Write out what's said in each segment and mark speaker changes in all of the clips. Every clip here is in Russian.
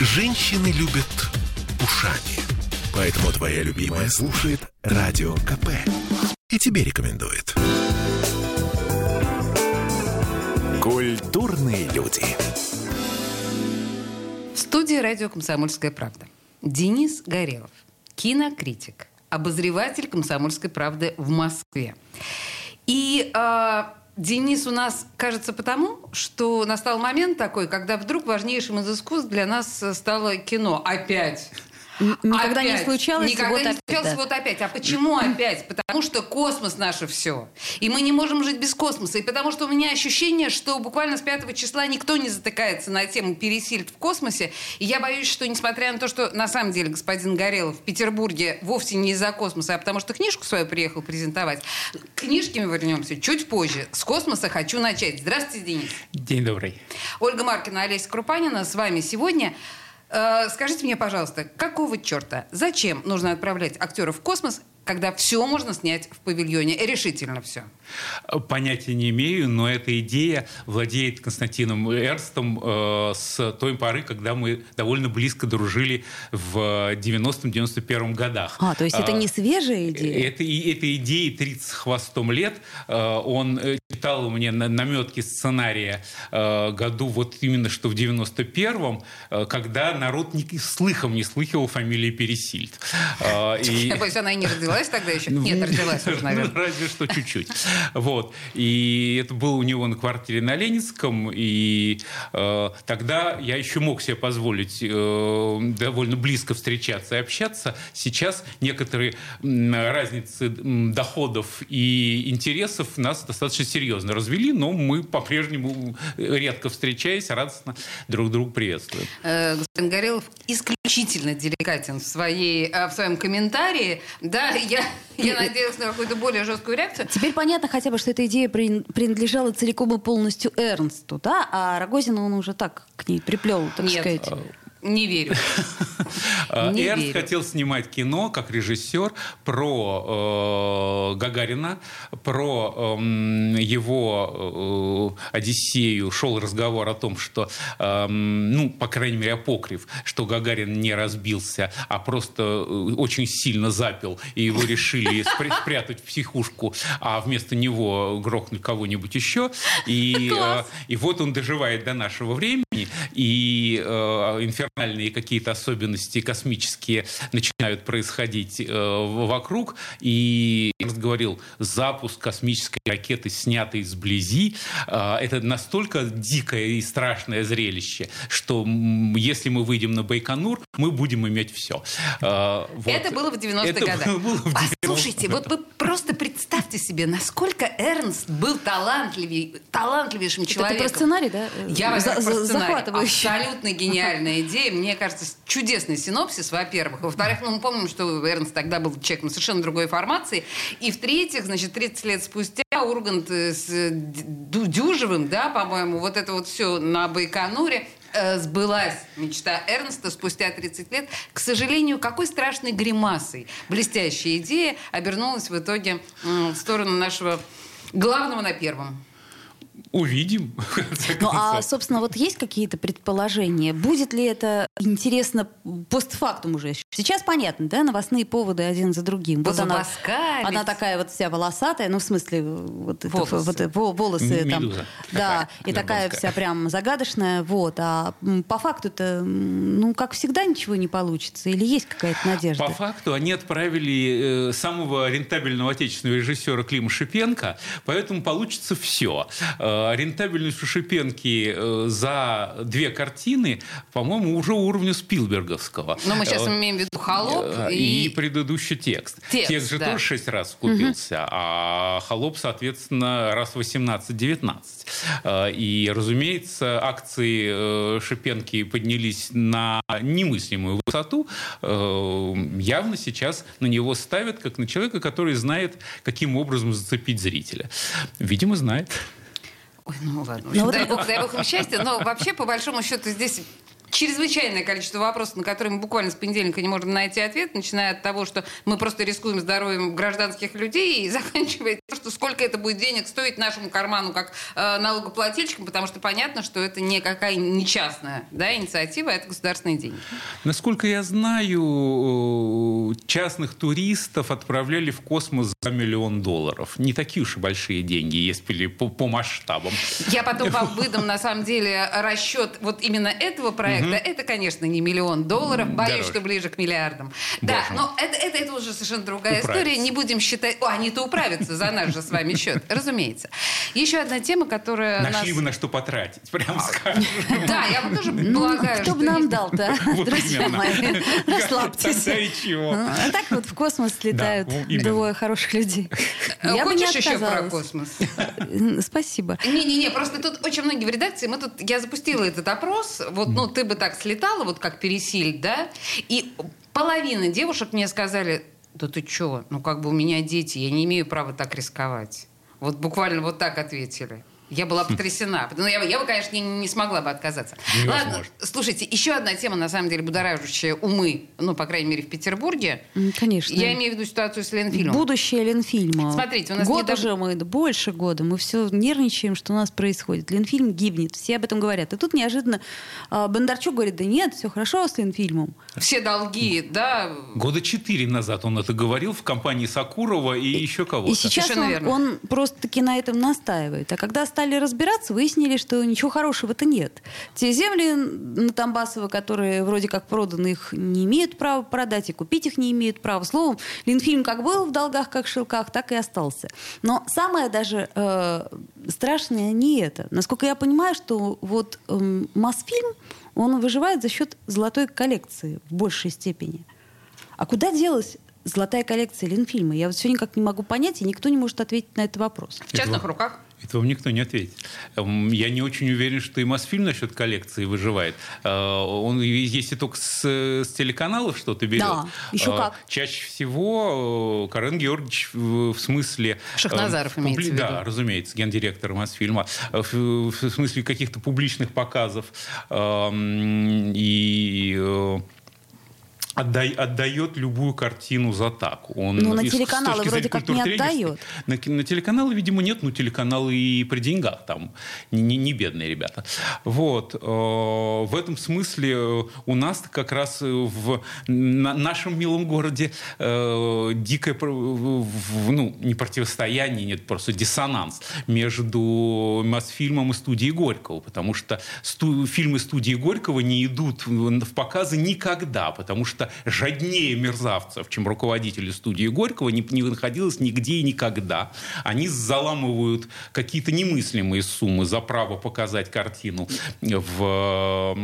Speaker 1: Женщины любят ушами. Поэтому твоя любимая слушает Радио КП. И тебе рекомендует. Культурные люди.
Speaker 2: В студии радио «Комсомольская правда». Денис Горелов, кинокритик, обозреватель «Комсомольской правды» в Москве. И э, Денис у нас, кажется, потому, что настал момент такой, когда вдруг важнейшим из искусств для нас стало кино. Опять.
Speaker 3: Никогда
Speaker 2: опять.
Speaker 3: не случалось.
Speaker 2: Никогда
Speaker 3: вот
Speaker 2: не
Speaker 3: опять,
Speaker 2: случалось,
Speaker 3: да.
Speaker 2: вот опять. А почему опять? Потому что космос наше все. И мы не можем жить без космоса. И потому что у меня ощущение, что буквально с 5 числа никто не затыкается на тему пересильд в космосе. И я боюсь, что несмотря на то, что на самом деле господин Горелов в Петербурге вовсе не из-за космоса, а потому что книжку свою приехал презентовать. К книжке мы вернемся чуть позже. С космоса хочу начать. Здравствуйте, Денис.
Speaker 4: День добрый.
Speaker 2: Ольга Маркина, Олеся Крупанина с вами сегодня. Э, Скажите мне, пожалуйста, какого черта, зачем нужно отправлять актеров в космос, когда все можно снять в павильоне? Решительно все.
Speaker 4: Понятия не имею, но эта идея владеет Константином Эрстом э, с той поры, когда мы довольно близко дружили в 90-91 годах.
Speaker 3: А, то есть это
Speaker 4: А,
Speaker 3: не свежая идея?
Speaker 4: Это, и- этой идеи 30 с хвостом лет. Э, Он э, читал мне на- наметки сценария э, году вот именно что в 91-м, э, когда народ ни слыхом не слыхивал фамилии Пересильд. И-
Speaker 2: Я боюсь, она и не родилась тогда еще.
Speaker 4: Ну,
Speaker 2: Нет, родилась уже,
Speaker 4: ну,
Speaker 2: наверное.
Speaker 4: разве что чуть-чуть. Вот. И это было у него на квартире на Ленинском. И э, тогда я еще мог себе позволить э, довольно близко встречаться и общаться. Сейчас некоторые м, разницы доходов и интересов нас достаточно серьезно развели, но мы по-прежнему редко встречаясь, радостно друг друга приветствуем.
Speaker 2: Э, Господин Горелов исключительно деликатен в, своей, э, в своем комментарии. Да, я, я надеялась на какую-то более жесткую реакцию.
Speaker 3: Теперь понятно хотя бы, что эта идея при- принадлежала целиком и полностью Эрнсту, да? А Рогозина он уже так к ней приплел, так
Speaker 2: Нет.
Speaker 3: сказать.
Speaker 2: Не верю. Не
Speaker 4: Эрнст
Speaker 2: верю.
Speaker 4: хотел снимать кино как режиссер про э, Гагарина, про эм, его э, Одиссею. Шел разговор о том, что, эм, ну, по крайней мере, апокриф, что Гагарин не разбился, а просто э, очень сильно запил, и его решили спря- спрятать в психушку, а вместо него грохнуть кого-нибудь еще. И, э, и вот он доживает до нашего времени, и э, инфернальные какие-то особенности космические начинают происходить э, вокруг. И я говорил, запуск космической ракеты, снятой сблизи, э, это настолько дикое и страшное зрелище, что м, если мы выйдем на Байконур, мы будем иметь все.
Speaker 2: Это было в 90-х
Speaker 4: Это
Speaker 2: годах.
Speaker 4: было в 90-х
Speaker 2: Послушайте, вот вы просто представьте себе, насколько Эрнст был талантливей, талантливейшим
Speaker 3: Это
Speaker 2: человеком.
Speaker 3: про сценарий, да?
Speaker 2: Я
Speaker 3: за-
Speaker 2: про сценарий.
Speaker 3: Захватывающе.
Speaker 2: Абсолютно гениальная идея. Мне кажется, чудесный синопсис, во-первых. Во-вторых, ну, мы помним, что Эрнст тогда был человеком совершенно другой формации. И в-третьих, значит, 30 лет спустя Ургант э, с э, Дю- Дюжевым, да, по-моему, вот это вот все на Байконуре э, сбылась мечта Эрнста спустя 30 лет. К сожалению, какой страшной гримасой блестящая идея обернулась в итоге в сторону нашего главного на первом.
Speaker 4: Увидим.
Speaker 3: Ну, а, собственно, вот есть какие-то предположения? Будет ли это интересно постфактум уже? Сейчас понятно, да, новостные поводы один за другим. Вот она, она такая вот вся волосатая, ну, в смысле, вот это,
Speaker 2: Волосы.
Speaker 3: вот, э, во- волосы там.
Speaker 4: медуза
Speaker 3: Да, и такая вся прям загадочная, вот. А по факту-то, ну, как всегда, ничего не получится? Или есть какая-то надежда?
Speaker 4: По факту они отправили э, самого рентабельного отечественного режиссера Клима Шипенко, поэтому получится все. Рентабельность у Шипенки э, за две картины, по-моему, уже уровня Спилберговского.
Speaker 2: Но мы сейчас
Speaker 4: Э,
Speaker 2: имеем в виду «Холоп»
Speaker 4: э,
Speaker 2: и...
Speaker 4: и предыдущий текст.
Speaker 2: Текст,
Speaker 4: же
Speaker 2: да.
Speaker 4: тоже шесть раз купился, а холоп, соответственно, раз 18-19. Э, И, разумеется, акции э, Шипенки поднялись на немыслимую высоту. Э, Явно сейчас на него ставят как на человека, который знает, каким образом зацепить зрителя. Видимо, знает.
Speaker 2: Ой, ну ладно.
Speaker 3: Ну вот-
Speaker 2: дай, бог, дай бог им счастья. Но вообще, по большому счету, здесь чрезвычайное количество вопросов, на которые мы буквально с понедельника не можем найти ответ, начиная от того, что мы просто рискуем здоровьем гражданских людей, и заканчивая тем, что сколько это будет денег стоить нашему карману как э, налогоплательщикам, потому что понятно, что это никакая не частная да, инициатива, а это государственные деньги.
Speaker 4: Насколько я знаю, э, частных туристов отправляли в космос за миллион долларов. Не такие уж и большие деньги, если по, по масштабам.
Speaker 2: Я потом вам выдам, на самом деле, расчет вот именно этого проекта. Это, конечно, не миллион долларов, боюсь,
Speaker 4: Дороже.
Speaker 2: что ближе к миллиардам. Да,
Speaker 4: Боже
Speaker 2: но это, это, это уже совершенно другая
Speaker 4: Управятся.
Speaker 2: история. Не будем считать... О, они-то управятся за наш же с вами счет, разумеется. Еще одна тема, которая
Speaker 4: Нашли
Speaker 2: нас...
Speaker 4: бы на что потратить, прямо скажем.
Speaker 2: Да, я вот тоже
Speaker 3: Ну,
Speaker 2: полагаю,
Speaker 3: кто бы нам дал-то,
Speaker 4: Вот
Speaker 3: друзья мои? Расслабьтесь.
Speaker 4: Чего?
Speaker 3: А так вот в космос летают
Speaker 4: Да,
Speaker 3: двое хороших людей. Я бы не
Speaker 2: Хочешь еще про
Speaker 3: отказалась.
Speaker 2: космос?
Speaker 3: Спасибо.
Speaker 2: Не-не-не, просто тут очень многие в редакции, мы тут, я запустила этот опрос, вот, ну, ты бы так слетала, вот как пересиль, да, и половина девушек мне сказали, да ты чё, ну, как бы у меня дети, я не имею права так рисковать. Вот буквально вот так ответили. Я была потрясена. Ну, я, бы- я бы, конечно, не, не смогла бы отказаться.
Speaker 4: Невозможно.
Speaker 2: Ладно, слушайте, еще одна тема, на самом деле, будоражащая умы, ну, по крайней мере, в Петербурге.
Speaker 3: Конечно.
Speaker 2: Я имею в виду ситуацию с Ленфильмом.
Speaker 3: Будущее Ленфильма.
Speaker 2: Смотрите, у нас
Speaker 3: Год
Speaker 2: недавно-
Speaker 3: уже мы, больше года, мы все нервничаем, что у нас происходит. Ленфильм гибнет, все об этом говорят. И тут неожиданно а, Бондарчук говорит, да нет, все хорошо с Ленфильмом.
Speaker 2: Все долги, да,
Speaker 4: Года четыре назад он это говорил в компании Сакурова и еще кого-то.
Speaker 3: И сейчас
Speaker 2: Совершенно
Speaker 3: он,
Speaker 2: верно.
Speaker 3: он просто-таки на этом настаивает. А когда стали разбираться, выяснили, что ничего хорошего-то нет. Те земли на Тамбасово, которые вроде как проданы, их не имеют права продать, и купить их не имеют права. Словом, Ленфильм как был в долгах, как в шелках, так и остался. Но самое даже э, страшное не это. Насколько я понимаю, что вот эм, Мосфильм, он выживает за счет золотой коллекции в большей степени. А куда делась золотая коллекция Ленфильма? Я вот все никак не могу понять, и никто не может ответить на этот вопрос.
Speaker 2: в частных руках.
Speaker 4: Это вам никто не ответит. Эм, Я не очень уверен, что и Мосфильм насчет коллекции выживает. Э, Он, если только с, с телеканалов что-то берет.
Speaker 3: Да, еще
Speaker 4: э,
Speaker 3: как.
Speaker 4: Чаще всего э, Карен Георгиевич в в смысле...
Speaker 2: Шахназаров
Speaker 4: публи-
Speaker 2: имеется в виду.
Speaker 4: Да, разумеется, гендиректор Мосфильма. В, в смысле каких-то публичных показов. эм, И... отдай- отдает любую картину за так. Он,
Speaker 3: Ну, на телеканалы вроде как не отдает.
Speaker 4: На, на телеканалы, видимо, нет, но телеканалы и при деньгах там не, не- не бедные ребята. Вот. Э, В этом смысле э, у нас как раз э, в на- нашем милом городе дикое, ну, не противостояние, нет, просто диссонанс между Мосфильмом и студией Горького, потому что сту- фильмы студии Горького не идут в показы никогда, потому что жаднее мерзавцев, чем руководители студии Горького, не, не находилось нигде и никогда. Они заламывают какие-то немыслимые суммы за право показать картину в,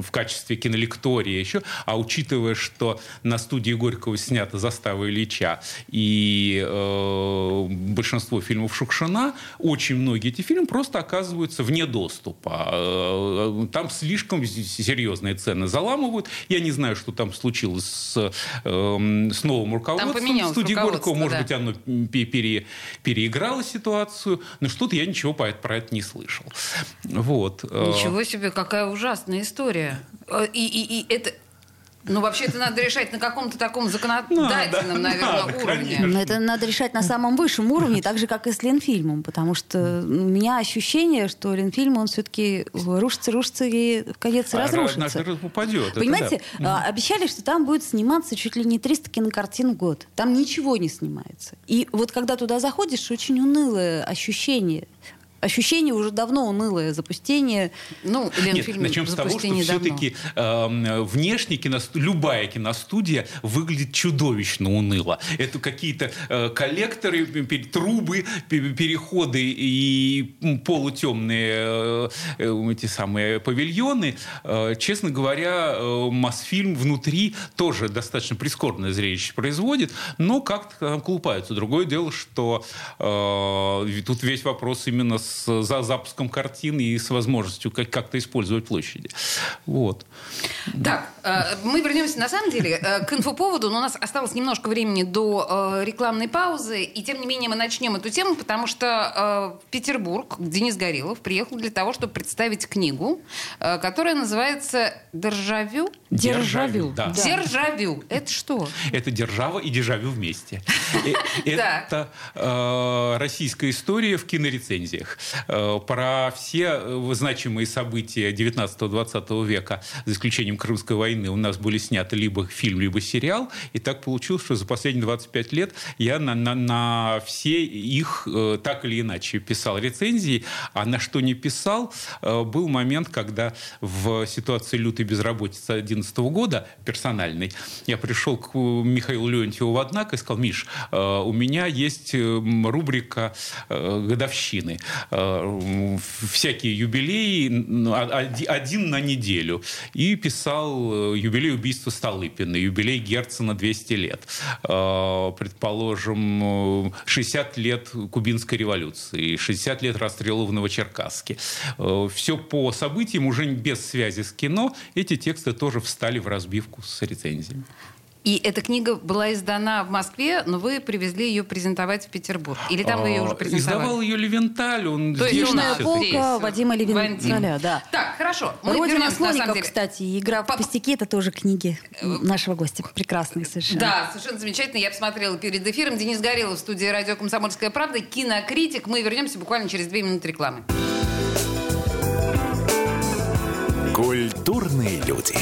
Speaker 4: в качестве кинолектория еще, а учитывая, что на студии Горького снято «Застава Ильича» и э, большинство фильмов Шукшина, очень многие эти фильмы просто оказываются вне доступа. Э, Там слишком серьезные цены заламывают. Я не знаю, что там случилось с, эм, с новым руководством
Speaker 2: поменялось
Speaker 4: студии Горького. Может
Speaker 2: да.
Speaker 4: быть, оно пе- пере- переиграло ситуацию, но что-то я ничего про это, про это не слышал. Вот. Э,
Speaker 2: Ничего себе, какая ужасная история. Э, И, и, и это... Ну, вообще, это надо решать на каком-то таком законодательном,
Speaker 4: Надо,
Speaker 2: наверное,
Speaker 4: надо,
Speaker 2: уровне.
Speaker 4: конечно.
Speaker 3: Но это надо решать на самом высшем уровне, так же, как и с Ленфильмом, потому что у меня ощущение, что Ленфильм, он все-таки рушится, рушится и в конец
Speaker 4: а
Speaker 3: разрушится.
Speaker 4: однажды упадет. это
Speaker 3: Понимаете,
Speaker 4: да.
Speaker 3: а, обещали, что там будет сниматься чуть ли не 300 кинокартин в год. Там ничего не снимается. И вот когда туда заходишь, очень унылое ощущение. Ощущение уже давно унылое, запустение.
Speaker 2: Ну,
Speaker 4: Нет,
Speaker 2: Ленфильм
Speaker 4: начнем с того, что
Speaker 2: запустение давно.
Speaker 4: все-таки внешне киносту- любая киностудия выглядит чудовищно уныло. Это какие-то э, коллекторы, трубы, пе- переходы и полутемные э, э, эти самые павильоны. Э, Честно говоря, э, Мосфильм внутри тоже достаточно прискорбное зрелище производит, но как-то там колупаются. Другое дело, что э, тут весь вопрос именно с за запуском картин и с возможностью как- как-то использовать площади. Вот.
Speaker 2: Так, э, мы вернемся на самом деле э, к инфоповоду, но у нас осталось немножко времени до э, рекламной паузы, и тем не менее мы начнем эту тему, потому что в Петербург Денис Горилов приехал для того, чтобы представить книгу, которая называется «Державю».
Speaker 3: Державю.
Speaker 4: Да.
Speaker 2: Державю. Это что?
Speaker 4: Это держава и дежавю вместе. Это российская история в кинорецензиях. Про все значимые события 19-20 века, за исключением Крымской войны, у нас были сняты либо фильм, либо сериал. И так получилось, что за последние 25 лет я на, на, на все их э, так или иначе писал рецензии. А на что не писал, э, был момент, когда в ситуации лютой безработицы 2011 года, персональной, я пришел к Михаилу Леонтьеву в «Однако» и сказал, Миш, э, у меня есть рубрика э, годовщины. Э, всякие юбилеи, один на неделю. И писал юбилей убийства Столыпина, юбилей Герцена 200 лет. Предположим, 60 лет Кубинской революции, 60 лет расстрела в Новочеркасске. Все по событиям, уже без связи с кино. Эти тексты тоже встали в разбивку с рецензиями.
Speaker 2: И эта книга была издана в Москве, но вы привезли ее презентовать в Петербург. Или там вы ее уже а, презентовали?
Speaker 4: Издавал ее Левенталь. Он
Speaker 3: То есть Южная полка Вадима Левенталя, да.
Speaker 2: Так, хорошо. Мы
Speaker 3: Родина слоников, кстати, игра в пустяки, это тоже книги э, нашего гостя. Прекрасные совершенно.
Speaker 2: Да, совершенно замечательно. Я посмотрела перед эфиром. Денис Горелов в студии радио «Комсомольская правда», кинокритик. Мы вернемся буквально через две минуты рекламы.
Speaker 1: Культурные люди.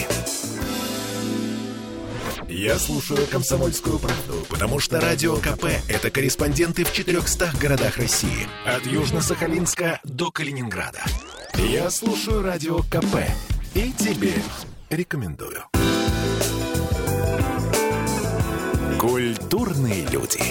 Speaker 1: Я слушаю «Комсомольскую правду», потому что «Радио КП» — это корреспонденты в 400 городах России. От Южно-Сахалинска до Калининграда. Я слушаю «Радио КП» и тебе рекомендую. Культурные люди.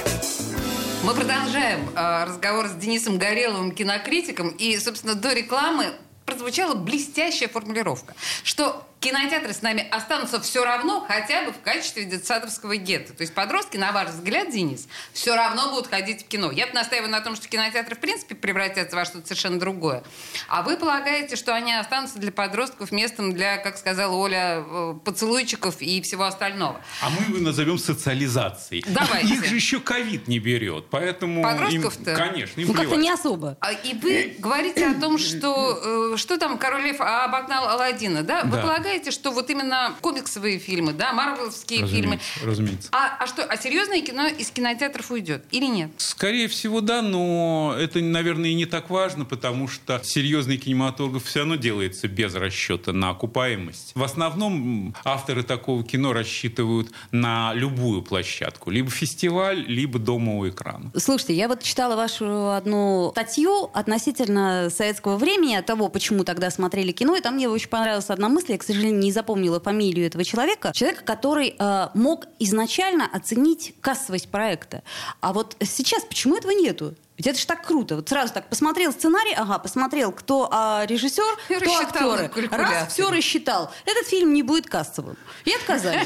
Speaker 2: Мы продолжаем э, разговор с Денисом Гореловым, кинокритиком. И, собственно, до рекламы прозвучала блестящая формулировка, что кинотеатры с нами останутся все равно хотя бы в качестве детсадовского гетто. То есть подростки, на ваш взгляд, Денис, все равно будут ходить в кино. Я настаиваю на том, что кинотеатры в принципе превратятся во что-то совершенно другое. А вы полагаете, что они останутся для подростков местом для, как сказала Оля, э, поцелуйчиков и всего остального?
Speaker 4: А мы его назовем социализацией.
Speaker 2: Давайте.
Speaker 4: Их же еще ковид не берет, поэтому...
Speaker 2: Подростков-то?
Speaker 4: Им, конечно, им
Speaker 3: Ну, как-то не особо.
Speaker 2: А, и вы говорите о том, что... Э, что там Король Лев обогнал Алладина, да? Вы
Speaker 4: да.
Speaker 2: полагаете, полагаете, что вот именно комиксовые фильмы, да, марвеловские фильмы...
Speaker 4: Разумеется.
Speaker 2: А, а что, а серьезное кино из кинотеатров уйдет или нет?
Speaker 4: Скорее всего, да, но это, наверное, и не так важно, потому что серьезный кинематограф все равно делается без расчета на окупаемость. В основном авторы такого кино рассчитывают на любую площадку. Либо фестиваль, либо дома у экрана.
Speaker 3: Слушайте, я вот читала вашу одну статью относительно советского времени, того, почему тогда смотрели кино, и там мне очень понравилась одна мысль, я, к сожалению, сожалению, не запомнила фамилию этого человека, человека, который э, мог изначально оценить кассовость проекта. А вот сейчас почему этого нету? Ведь это же так круто. Вот сразу так посмотрел сценарий, ага, посмотрел, кто а, режиссер,
Speaker 2: и
Speaker 3: кто актеры. Раз, все рассчитал. Этот фильм не будет кассовым. И отказали.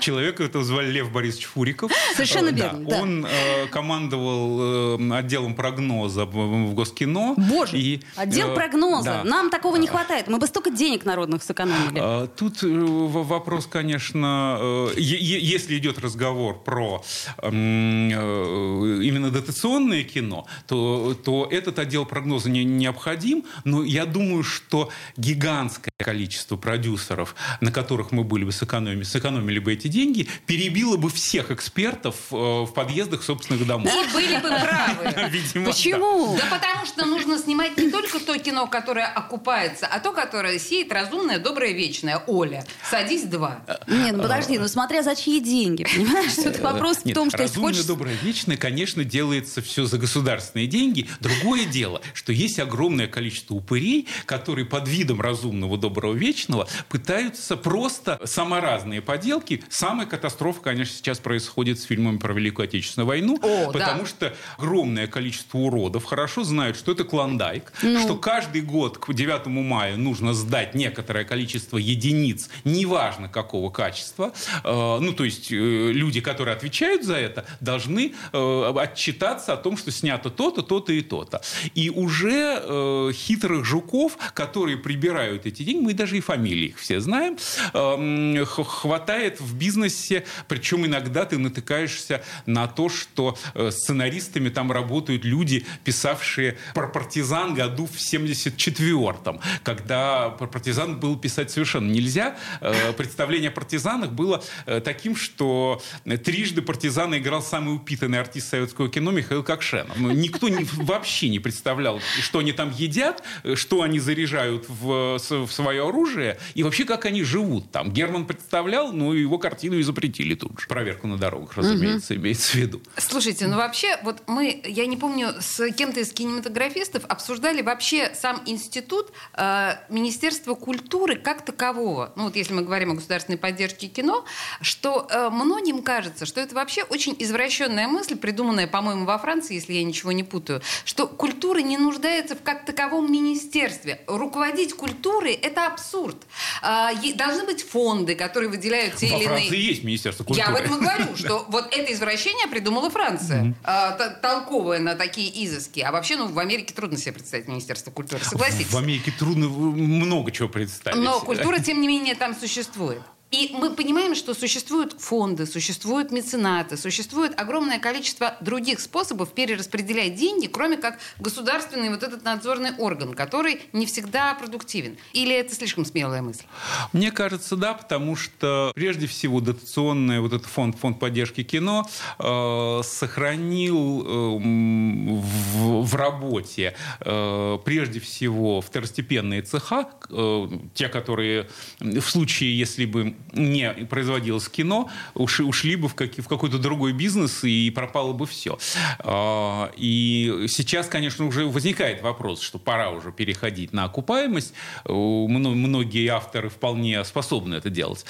Speaker 4: Человека этого звали Лев Борисович Фуриков.
Speaker 3: Совершенно верно,
Speaker 4: да. Он э, командовал э, отделом прогноза в Госкино.
Speaker 3: Боже, и, отдел э, прогноза. Да. Нам такого не хватает. Мы бы столько денег народных сэкономили.
Speaker 4: А, тут э, вопрос, конечно, э, если идет разговор про э, именно дотационное кино, кино, то, то этот отдел прогноза не, необходим. Но я думаю, что гигантское количество продюсеров, на которых мы были бы сэкономили, сэкономили бы эти деньги, перебило бы всех экспертов э, в подъездах собственных домов.
Speaker 2: И были бы правы.
Speaker 3: Видимо, Почему?
Speaker 2: Да. да потому что нужно снимать не только то кино, которое окупается, а то, которое сеет разумное, доброе, вечное. Оля, садись два.
Speaker 3: Нет, ну подожди, ну смотря за чьи деньги, понимаешь? Тут вопрос в том, что
Speaker 4: если
Speaker 3: хочешь...
Speaker 4: доброе, вечное, конечно, делается все за государство государственные деньги. Другое дело, что есть огромное количество упырей, которые под видом разумного, доброго, вечного пытаются просто саморазные поделки. Самая катастрофа, конечно, сейчас происходит с фильмами про Великую Отечественную войну,
Speaker 2: О,
Speaker 4: потому
Speaker 2: да.
Speaker 4: что огромное количество уродов хорошо знают, что это клондайк, ну. что каждый год к 9 мая нужно сдать некоторое количество единиц, неважно какого качества. Э, ну, то есть э, люди, которые отвечают за это, должны э, отчитаться о том, что с снято то-то, то-то и то-то. И уже э, хитрых жуков, которые прибирают эти деньги, мы даже и фамилии их все знаем, э, хватает в бизнесе, причем иногда ты натыкаешься на то, что э, сценаристами там работают люди, писавшие про партизан году в 74-м, когда про партизан было писать совершенно нельзя. Э, представление о партизанах было э, таким, что трижды партизана играл самый упитанный артист советского кино Михаил Кокшенов. Ну, никто не, вообще не представлял, что они там едят, что они заряжают в, в свое оружие и вообще как они живут там. Герман представлял, но его картину и запретили тут же. Проверку на дорогах, разумеется, угу. имеется в виду.
Speaker 2: Слушайте, ну вообще, вот мы, я не помню, с кем-то из кинематографистов обсуждали вообще сам институт э, Министерства культуры как такового. Ну вот если мы говорим о государственной поддержке кино, что э, многим кажется, что это вообще очень извращенная мысль, придуманная, по-моему, во Франции, если я ничего не путаю, что культура не нуждается в как таковом министерстве. Руководить культурой – это абсурд. Э, должны быть фонды, которые выделяют те
Speaker 4: во
Speaker 2: или иные...
Speaker 4: Франции есть Министерство культуры.
Speaker 2: Я об этом и говорю, что вот это извращение придумала Франция, mm-hmm. толковая на такие изыски. А вообще, ну, в Америке трудно себе представить Министерство культуры, согласитесь?
Speaker 4: В Америке трудно много чего представить.
Speaker 2: Но культура, тем не менее, там существует. И мы понимаем, что существуют фонды, существуют меценаты, существует огромное количество других способов перераспределять деньги, кроме как государственный вот этот надзорный орган, который не всегда продуктивен. Или это слишком смелая мысль?
Speaker 4: Мне кажется, да, потому что прежде всего дотационный вот этот фонд, фонд поддержки кино э, сохранил э, в, в работе э, прежде всего второстепенные цеха, э, те, которые в случае, если бы не производилось кино, ушли, ушли бы в, как, в какой-то другой бизнес и пропало бы все. А, и сейчас, конечно, уже возникает вопрос, что пора уже переходить на окупаемость. Многие авторы вполне способны это делать.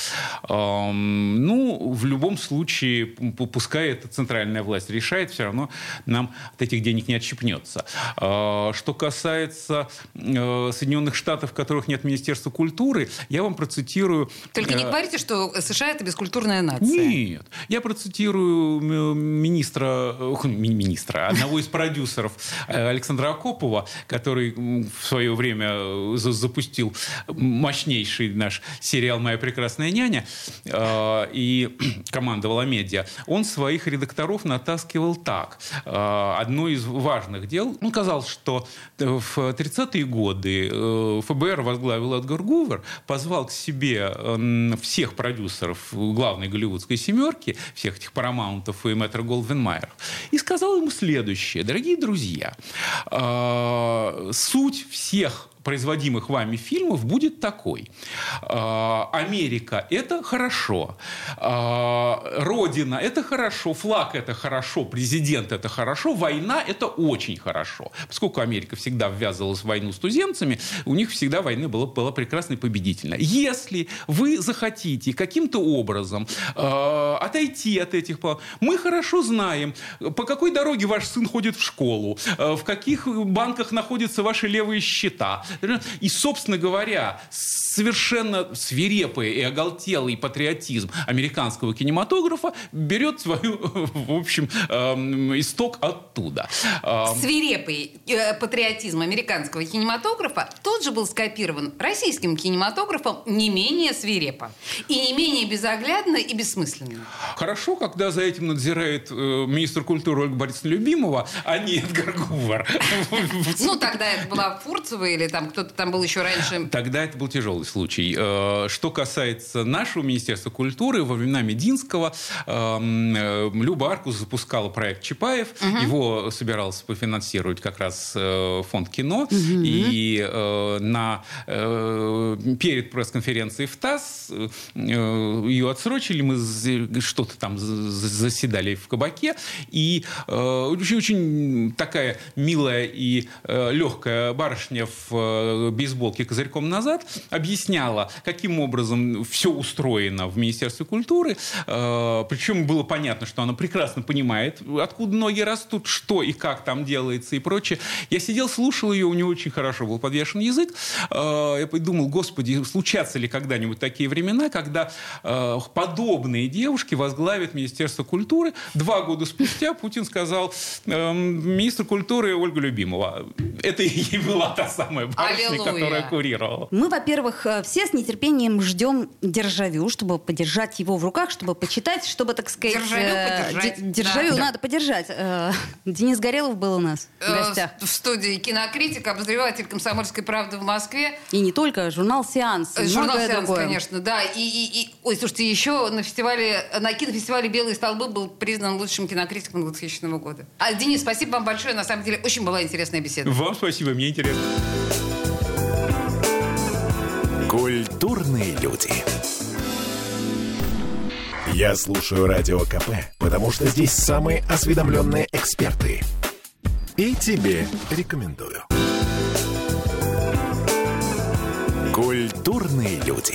Speaker 4: Ну, в любом случае, пускай эта центральная власть решает, все равно нам от этих денег не отщепнется. А, что касается э, Соединенных Штатов, в которых нет Министерства культуры, я вам процитирую...
Speaker 2: Только не говорите, что США это бескультурная нация.
Speaker 4: Нет. Я процитирую министра, министра, одного из продюсеров э, Александра Акопова, который в свое время э, запустил мощнейший наш сериал «Моя прекрасная няня» э, и командовал медиа. Он своих редакторов натаскивал так. Одно из важных дел, он сказал, что в 30-е годы ФБР возглавил Эдгар Гувер, позвал к себе всех продюсеров главной голливудской семерки, всех этих Парамаунтов и Мэтра Голдвин и сказал ему следующее. Дорогие друзья, э, суть всех производимых вами фильмов будет такой. А, Америка – это хорошо. А, Родина – это хорошо. Флаг – это хорошо. Президент – это хорошо. Война – это очень хорошо. Поскольку Америка всегда ввязывалась в войну с туземцами, у них всегда война была, была прекрасно и победительна. Если вы захотите каким-то образом э, отойти от этих... Мы хорошо знаем, по какой дороге ваш сын ходит в школу, в каких банках находятся ваши левые счета, и, собственно говоря, совершенно свирепый и оголтелый патриотизм американского кинематографа берет свою, в общем, эм, исток оттуда.
Speaker 2: Эм, свирепый э, патриотизм американского кинематографа тот же был скопирован российским кинематографом не менее свирепо и не менее безоглядно и бессмысленно.
Speaker 4: Хорошо, когда за этим надзирает э, министр культуры Ольга Борисовна Любимова, а не Эдгар Гувар.
Speaker 2: Ну, тогда это была Фурцева или там кто-то там был еще раньше.
Speaker 4: Тогда это был тяжелый случай. Э, что касается нашего Министерства культуры, во времена Мединского эм, э, Люба Аркус запускала проект Чапаев. Угу. Его собирался пофинансировать как раз э, фонд кино. Угу. И на, перед пресс-конференцией в ТАСС ее отсрочили. Мы что-то там заседали в кабаке. И очень, очень такая милая и легкая барышня в э, бейсболке козырьком назад, объясняла, каким образом все устроено в Министерстве культуры. Э, причем было понятно, что она прекрасно понимает, откуда ноги растут, что и как там делается и прочее. Я сидел, слушал ее, у нее очень хорошо был подвешен язык. Э, я подумал, господи, случатся ли когда-нибудь такие времена, когда э, подобные девушки возглавят Министерство культуры. Два года спустя Путин сказал, э, министр культуры Ольга Любимова. Это и была та самая
Speaker 2: Аллилуйя.
Speaker 4: которая курировала.
Speaker 3: Мы, во-первых, э, все с нетерпением ждем Державю, чтобы подержать его в руках, чтобы почитать, чтобы, так сказать...
Speaker 2: Державю
Speaker 3: э,
Speaker 2: подержать,
Speaker 3: де- Державю
Speaker 2: да.
Speaker 3: надо подержать. Э, Денис Горелов был у нас в гостях.
Speaker 2: В студии кинокритик, обозреватель «Комсомольской правды» в Москве.
Speaker 3: И не только, журнал «Сеанс»,
Speaker 2: Журнал «Сеанс»,
Speaker 3: другое.
Speaker 2: конечно, да. И, и- и- ой, слушайте, еще на фестивале, на кинофестивале «Белые столбы» был признан лучшим кинокритиком 2000 года. А, Денис, спасибо вам большое. На самом деле, очень была интересная беседа.
Speaker 4: Вам спасибо, мне интересно.
Speaker 1: Культурные люди. Я слушаю Радио КП, потому что здесь самые осведомленные эксперты. И тебе рекомендую. Культурные люди.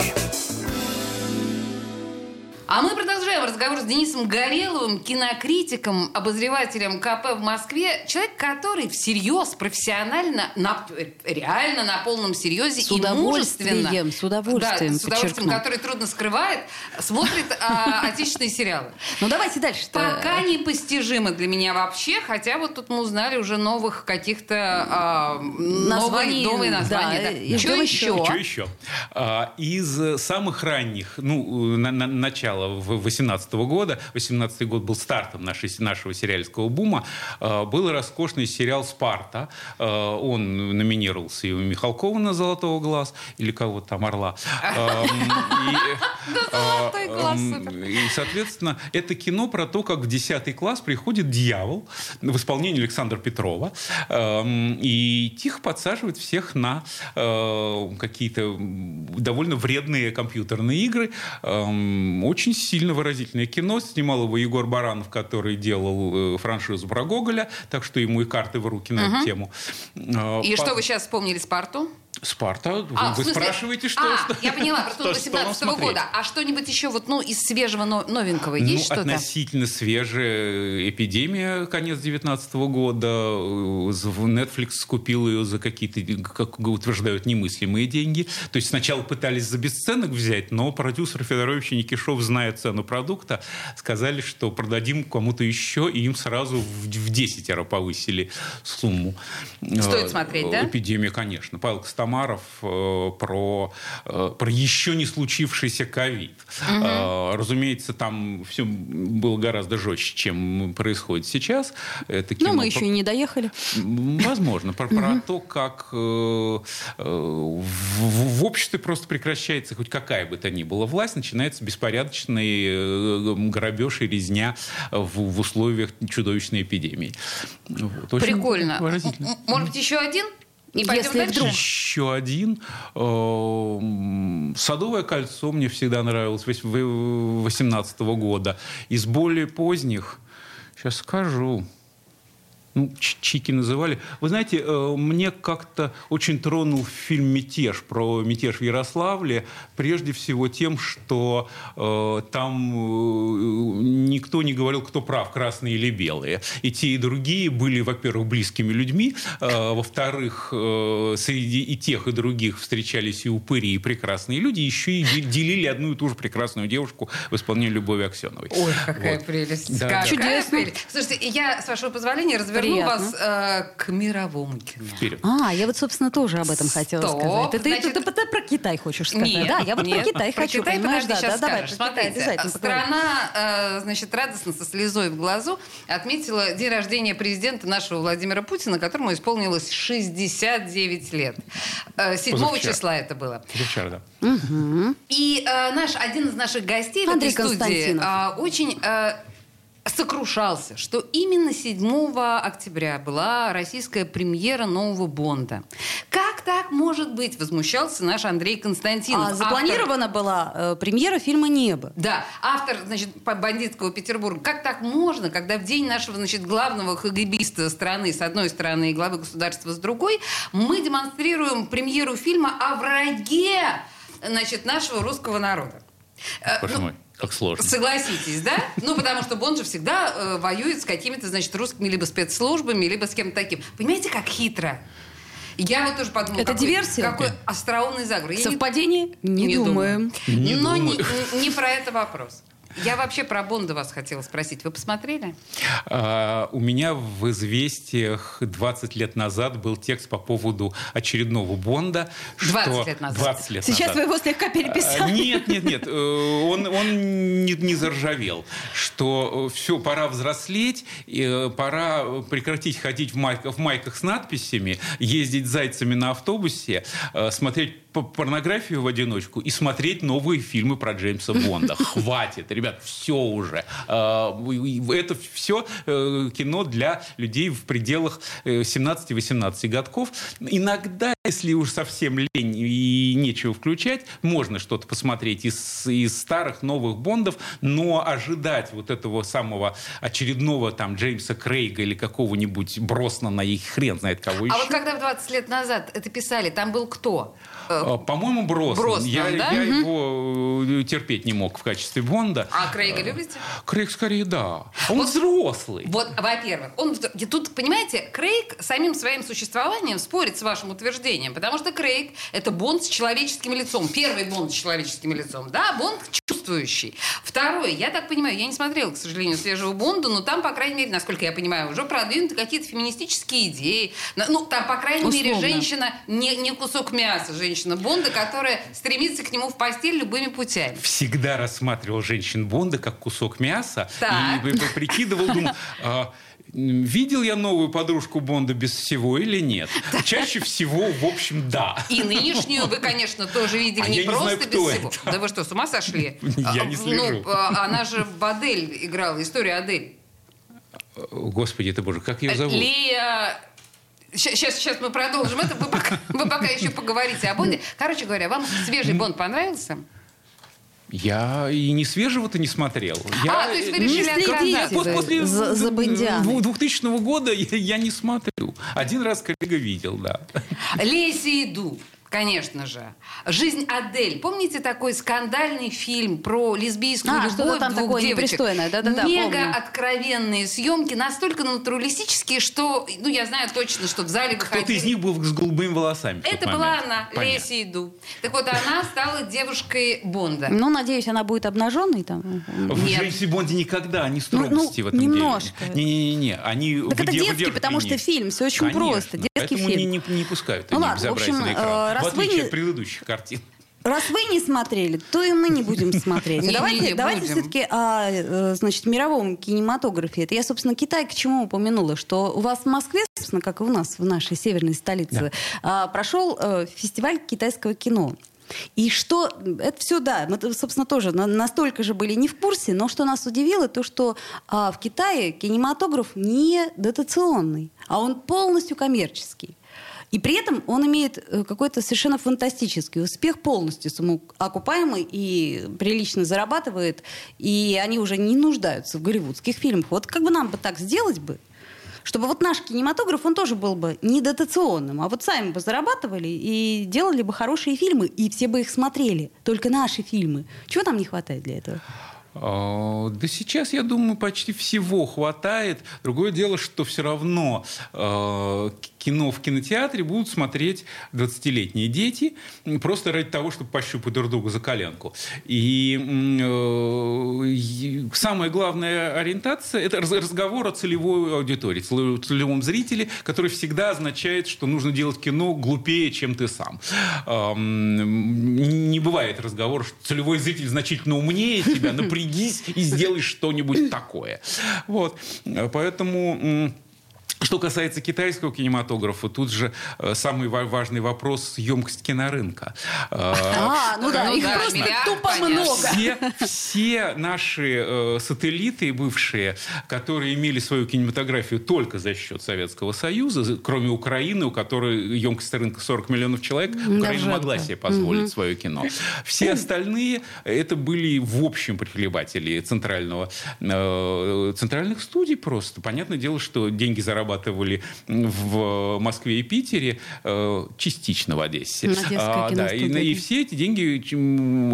Speaker 2: А мы продолжаем разговор с Денисом Гореловым, кинокритиком, обозревателем КП в Москве. Человек, который всерьез, профессионально, на- реально на полном серьезе
Speaker 3: С
Speaker 2: и
Speaker 3: удовольствием,
Speaker 2: мужественно,
Speaker 3: с удовольствием,
Speaker 2: да, с удовольствием, который трудно скрывает, смотрит а, отечественные сериалы.
Speaker 3: Ну, давайте дальше.
Speaker 2: Пока непостижимо для меня вообще, хотя вот тут мы узнали уже новых каких-то а,
Speaker 3: Названий,
Speaker 2: новые, новые названия.
Speaker 3: да,
Speaker 2: да.
Speaker 3: и
Speaker 2: Что еще?
Speaker 3: еще.
Speaker 4: Что еще? А, Из самых ранних, ну, на- на- начала 18 года, 18 год был стартом нашей, нашего сериальского бума, а, был роскошный сериал «Спарта». А, Он номинировался и у Михалкова на «Золотого глаз», или кого-то там «Орла». И, а. И, соответственно, это кино про то, как в 10 класс приходит дьявол в исполнении Александра Петрова и тихо подсаживает всех на какие-то довольно вредные компьютерные игры. Очень сильно выразительное кино. Снимал его Егор Баранов, который делал э, франшизу про Гоголя, так что ему и карты в руки на эту тему. Э,
Speaker 2: И
Speaker 4: по-
Speaker 2: что вы сейчас вспомнили Спарту?
Speaker 4: Спарта? Вы,
Speaker 2: А,
Speaker 4: вы
Speaker 2: смысле-
Speaker 4: спрашиваете, что?
Speaker 2: А,
Speaker 4: что-
Speaker 2: я поняла,
Speaker 4: нам
Speaker 2: 18
Speaker 4: смотреть?
Speaker 2: года. А что-нибудь еще вот, ну, из свежего, но- новенького
Speaker 4: Ну,
Speaker 2: есть что-то?
Speaker 4: относительно свежая эпидемия конец 19 года. Э, Netflix скупил ее за какие-то, как утверждают, немыслимые деньги. То есть сначала пытались за бесценок взять, но продюсер Федорович и Никишов, зная цену продукта, сказали, что продадим кому-то еще, и им сразу в, в 10 повысили сумму.
Speaker 2: Стоит
Speaker 4: Э,
Speaker 2: смотреть, да?
Speaker 4: Эпидемия, конечно. Павел Костомаров э, про, э, про еще не случившийся ковид. Э, разумеется, там все было гораздо жестче, чем происходит сейчас. Это
Speaker 3: Но
Speaker 4: кино
Speaker 3: мы
Speaker 4: про-
Speaker 3: еще и не доехали.
Speaker 4: Возможно. Про, про то, как в, в обществе просто прекращается хоть какая бы то ни была власть, начинается беспорядочный э, грабеж и резня в, в условиях чудовищной эпидемии. Вот. Очень
Speaker 2: Прикольно. Может быть, еще один? И
Speaker 3: Если
Speaker 2: дальше?
Speaker 3: вдруг.
Speaker 4: Еще один. э, Садовое кольцо мне всегда нравилось 2018 года. Из более поздних, сейчас скажу, ну, Чики называли. Вы знаете, э, мне как-то очень тронул фильм «Мятеж» про мятеж в Ярославле, прежде всего тем, что э, там э, никто не говорил, кто прав, красные или белые. И те, и другие были, во-первых, близкими людьми, э, во-вторых, э, среди и тех, и других встречались и упыри, и прекрасные люди, еще и де- делили одну и ту же прекрасную девушку в исполнении Любови Аксеновой.
Speaker 2: Ой, какая
Speaker 4: Вот.
Speaker 2: прелесть.
Speaker 4: Да,
Speaker 2: какая
Speaker 4: да.
Speaker 3: Чудесно.
Speaker 2: прелесть. Слушайте, я, с вашего позволения, разверну
Speaker 3: Приятно.
Speaker 2: вас э, к мировому кино.
Speaker 4: Вперед.
Speaker 3: А, я вот, собственно, тоже об этом хотела
Speaker 2: Стоп,
Speaker 3: сказать. Ты, ты-
Speaker 2: значит-
Speaker 3: ты- ты про Китай хочешь сказать?
Speaker 2: Нет,
Speaker 3: да, я вот
Speaker 2: нет,
Speaker 3: про Китай хочу,
Speaker 2: Китай,
Speaker 3: понимаешь?
Speaker 2: подожди,
Speaker 3: да,
Speaker 2: сейчас
Speaker 3: да, давай, про Китай
Speaker 2: Смотрите,
Speaker 3: обязательно поговорим.
Speaker 2: страна, э, значит, радостно со слезой в глазу отметила день рождения президента нашего Владимира Путина, которому исполнилось 69 лет. Э, 7
Speaker 4: Позавчера.
Speaker 2: числа это было.
Speaker 4: Позавчера, да.
Speaker 2: И э, наш, один из наших гостей
Speaker 3: Андрей
Speaker 2: в этой студии
Speaker 3: Константинов.
Speaker 2: э, очень э, сокрушался, что именно 7 октября была российская премьера нового Бонда. Как так может быть? Возмущался наш Андрей Константинов.
Speaker 3: А запланирована автор... была э, премьера фильма «Небо».
Speaker 2: Да, автор, значит, бандитского Петербурга. Как так можно, когда в день нашего, значит, главного хагибиста страны с одной стороны и главы государства с другой, мы демонстрируем премьеру фильма о враге, значит, нашего русского народа.
Speaker 4: Э, Боже ну, мой. Как сложно.
Speaker 2: Согласитесь, да? Ну, потому что Бонд же всегда э, воюет с какими-то, значит, русскими либо спецслужбами, либо с кем-то таким. Понимаете, как хитро? Я вот тоже подумала,
Speaker 3: Это
Speaker 2: какой,
Speaker 3: диверсия?
Speaker 2: какой остроумный заговор.
Speaker 3: Совпадение? Не, не думаем.
Speaker 2: Не Но думаю. Не, не про это вопрос. Я вообще про Бонда вас хотела спросить. Вы посмотрели?
Speaker 4: А, у меня в «Известиях» 20 лет назад был текст по поводу очередного Бонда.
Speaker 2: 20 что... лет назад?
Speaker 4: 20 лет
Speaker 3: Сейчас
Speaker 4: назад.
Speaker 3: вы его слегка переписали.
Speaker 4: А, нет, нет, нет. Э, он, он не, не заржавел. Что э, все, пора взрослеть, э, пора прекратить ходить в майках, в майках с надписями, ездить зайцами на автобусе, смотреть порнографию в одиночку и смотреть новые фильмы про Джеймса Бонда. Хватит, ребят, все уже. А, это все э, кино для людей в пределах 17-18 э, годков. Иногда, если уж совсем лень и нечего включать, можно что-то посмотреть из, из старых, новых Бондов, но ожидать вот этого самого очередного там Джеймса Крейга или какого-нибудь Броснана и хрен знает кого еще.
Speaker 2: А вот когда в 20 лет назад это писали, там был кто?
Speaker 4: А, по-моему, Броснан.
Speaker 2: Броснан
Speaker 4: я,
Speaker 2: да?
Speaker 4: я угу. его э, терпеть не мог в качестве Бонда.
Speaker 2: А Крейга любите?
Speaker 4: Крейг скорее да. Он вот, взрослый.
Speaker 2: Вот, во-первых, он тут, понимаете, Крейг самим своим существованием спорит с вашим утверждением, потому что Крейг это Бонд с человеческим лицом. Первый Бонд с человеческим лицом, да, Бонд чувствующий. Второй, я так понимаю, я не смотрела, к сожалению, свежего Бонда, но там, по крайней мере, насколько я понимаю, уже продвинуты какие-то феминистические идеи. Ну, там, по крайней Условно. мере, женщина не, не кусок мяса, женщина Бонда, которая стремится к нему в постель любыми путями.
Speaker 4: Всегда рассматривал женщин Бонда как кусок мяса так. и прикидывал, думал, а, Видел я новую подружку Бонда без всего или нет? Чаще всего, в общем, да.
Speaker 2: И нынешнюю вы, конечно, тоже видели а не просто знаю, без всего. Это. Да вы что, с ума сошли?
Speaker 4: Я не слежу.
Speaker 2: Ну, а, она же в Адель играла, история Адель.
Speaker 4: Господи ты боже, как ее зовут?
Speaker 2: Лия Сейчас, сейчас мы продолжим это. Вы пока, вы пока еще поговорите о Бонде. Короче говоря, вам свежий Бонд понравился?
Speaker 4: Я и не свежего-то не смотрел.
Speaker 2: Я, а, то есть вы решили
Speaker 3: отказаться?
Speaker 4: После, после за, за 2000 года я, я не смотрю. Один раз коллега видел, да.
Speaker 2: Леси иду. Конечно же. «Жизнь Адель». Помните такой скандальный фильм про лесбийскую а, любовь
Speaker 3: там
Speaker 2: двух
Speaker 3: такое
Speaker 2: девочек?
Speaker 3: да-да-да,
Speaker 2: Мега
Speaker 3: помню.
Speaker 2: откровенные съемки, настолько натуралистические, что, ну, я знаю точно, что в зале выходили...
Speaker 4: Кто-то из них был с голубыми волосами.
Speaker 2: Это была она, Леся Иду. Так вот, она стала девушкой Бонда.
Speaker 3: Ну, надеюсь, она будет обнаженной там?
Speaker 4: В Нет. Джеймсе Бонде никогда не строгости
Speaker 3: ну,
Speaker 4: ну, в этом
Speaker 3: немножко.
Speaker 4: деле. Не-не-не. Они
Speaker 3: так это детский, потому что фильм, все очень
Speaker 4: Конечно.
Speaker 3: просто. Детский
Speaker 4: Поэтому
Speaker 3: фильм.
Speaker 4: Не, не, не пускают
Speaker 3: ну,
Speaker 4: они
Speaker 3: ладно, в общем,
Speaker 4: на экран.
Speaker 3: Раз
Speaker 4: в отличие
Speaker 3: вы не...
Speaker 4: от предыдущих картин.
Speaker 3: Раз вы не смотрели, то и мы не будем смотреть.
Speaker 2: Не,
Speaker 3: давайте
Speaker 2: не,
Speaker 3: давайте все-таки о э, значит, мировом кинематографе. Это я, собственно, Китай к чему упомянула, что у вас в Москве, собственно, как и у нас в нашей северной столице, да. прошел э, фестиваль китайского кино. И что, это все, да, мы, собственно, тоже настолько же были не в курсе, но что нас удивило, то, что а, в Китае кинематограф не дотационный, а он полностью коммерческий. И при этом он имеет э, какой-то совершенно фантастический успех, полностью самоокупаемый и прилично зарабатывает, и они уже не нуждаются в голливудских фильмах. Вот как бы нам бы так сделать бы, чтобы вот наш кинематограф, он тоже был бы не дотационным, а вот сами бы зарабатывали и делали бы хорошие фильмы, и все бы их смотрели, только наши фильмы. Чего нам не хватает для этого?
Speaker 4: А, да сейчас, я думаю, почти всего хватает. Другое дело, что все равно а, кино в кинотеатре будут смотреть 20-летние дети просто ради того, чтобы пощупать друг друга за коленку. И э, самая главная ориентация – это разговор о целевой аудитории, целевом зрителе, который всегда означает, что нужно делать кино глупее, чем ты сам. Э, не бывает разговора, что целевой зритель значительно умнее тебя, напрягись и сделай что-нибудь такое. Вот. Поэтому Что касается китайского кинематографа, тут же э, самый важный вопрос – емкость кинорынка.
Speaker 3: Э, а, ну да, их просто тупо много.
Speaker 4: Все, наши э, сателлиты бывшие, которые имели свою кинематографию только за счет Советского Союза, кроме Украины, у которой емкость рынка 40 миллионов человек, Украина могла себе позволить свое кино. Все остальные – это были, в общем, прихлебатели центрального, центральных студий просто. Понятное дело, что деньги зарабатывали зарабатывали в Москве и Питере, э, частично в Одессе. А, да, и, и все эти деньги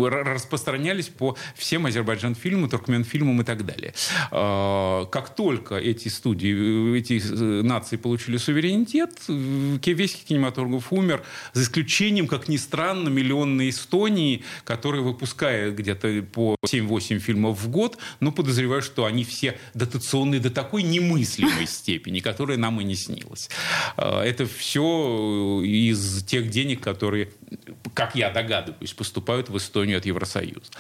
Speaker 4: распространялись по всем Азербайджан-фильмам, Туркмен-фильмам и так далее. А, как только эти студии, эти э, нации получили суверенитет, весь кинематограф умер, за исключением, как ни странно, миллионной Эстонии, которая выпускает где-то по 7-8 фильмов в год, но подозреваю, что они все дотационные до такой немыслимой степени, которая которая нам и не снилась. А, это все из тех денег, которые, как я догадываюсь, поступают в Эстонию от Евросоюза.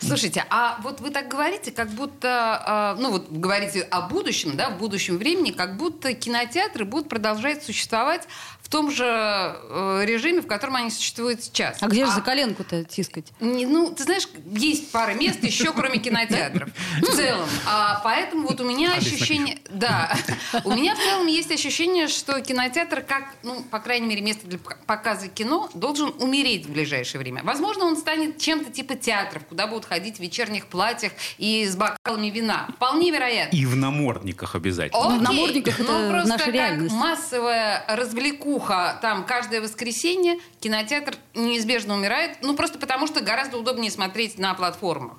Speaker 2: Слушайте, а вот вы так говорите, как будто, а, ну вот говорите о будущем, да, в будущем времени, как будто кинотеатры будут продолжать существовать в том же э, режиме, в котором они существуют сейчас.
Speaker 3: А где же а, за коленку-то тискать?
Speaker 2: Не, ну, ты знаешь, есть пара мест еще, кроме кинотеатров. В целом. А, поэтому вот у меня ощущение... Да. У меня в целом есть ощущение, что кинотеатр, как, ну, по крайней мере, место для показа кино, должен умереть в ближайшее время. Возможно, он станет чем-то типа театров, куда будут ходить в вечерних платьях и с бокалами вина. Вполне вероятно.
Speaker 4: И в намордниках обязательно.
Speaker 3: Окей. В намордниках это ну, просто наша реальность.
Speaker 2: массовая развлеку Кукуха там каждое воскресенье, кинотеатр неизбежно умирает, ну просто потому что гораздо удобнее смотреть на платформах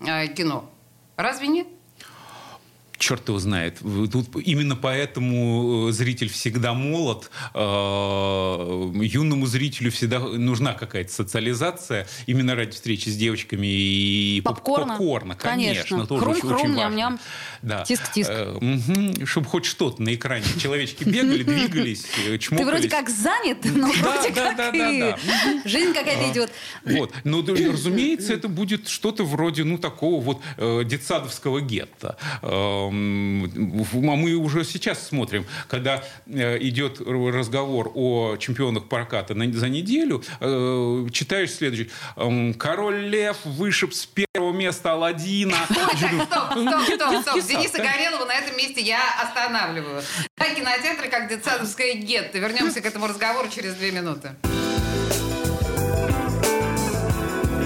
Speaker 2: э, кино. Разве нет?
Speaker 4: Черт его знает. Тут именно поэтому э, зритель всегда молод. Э, юному зрителю всегда нужна какая-то социализация именно ради встречи с девочками и
Speaker 3: попкорна.
Speaker 4: попкорна конечно. конечно.
Speaker 3: Тоже хрум, очень, хрум, очень важно. Ням-ням.
Speaker 4: Да.
Speaker 3: Тиск-тиск.
Speaker 4: Угу. Чтобы хоть что-то на экране. Человечки бегали, двигались, чмокались.
Speaker 3: Ты вроде как занят, но вроде как и жизнь какая-то идет.
Speaker 4: Вот. Но, разумеется, это будет что-то вроде, ну, такого вот э, детсадовского гетто мы уже сейчас смотрим, когда э, идет разговор о чемпионах проката за неделю, э, читаешь следующий. Король Лев вышиб с первого места Алладина.
Speaker 2: Стоп, стоп, стоп, стоп. Дениса Горелова на этом месте я останавливаю. Да, кинотеатры как детсадовская гетто. Вернемся к этому разговору через две минуты.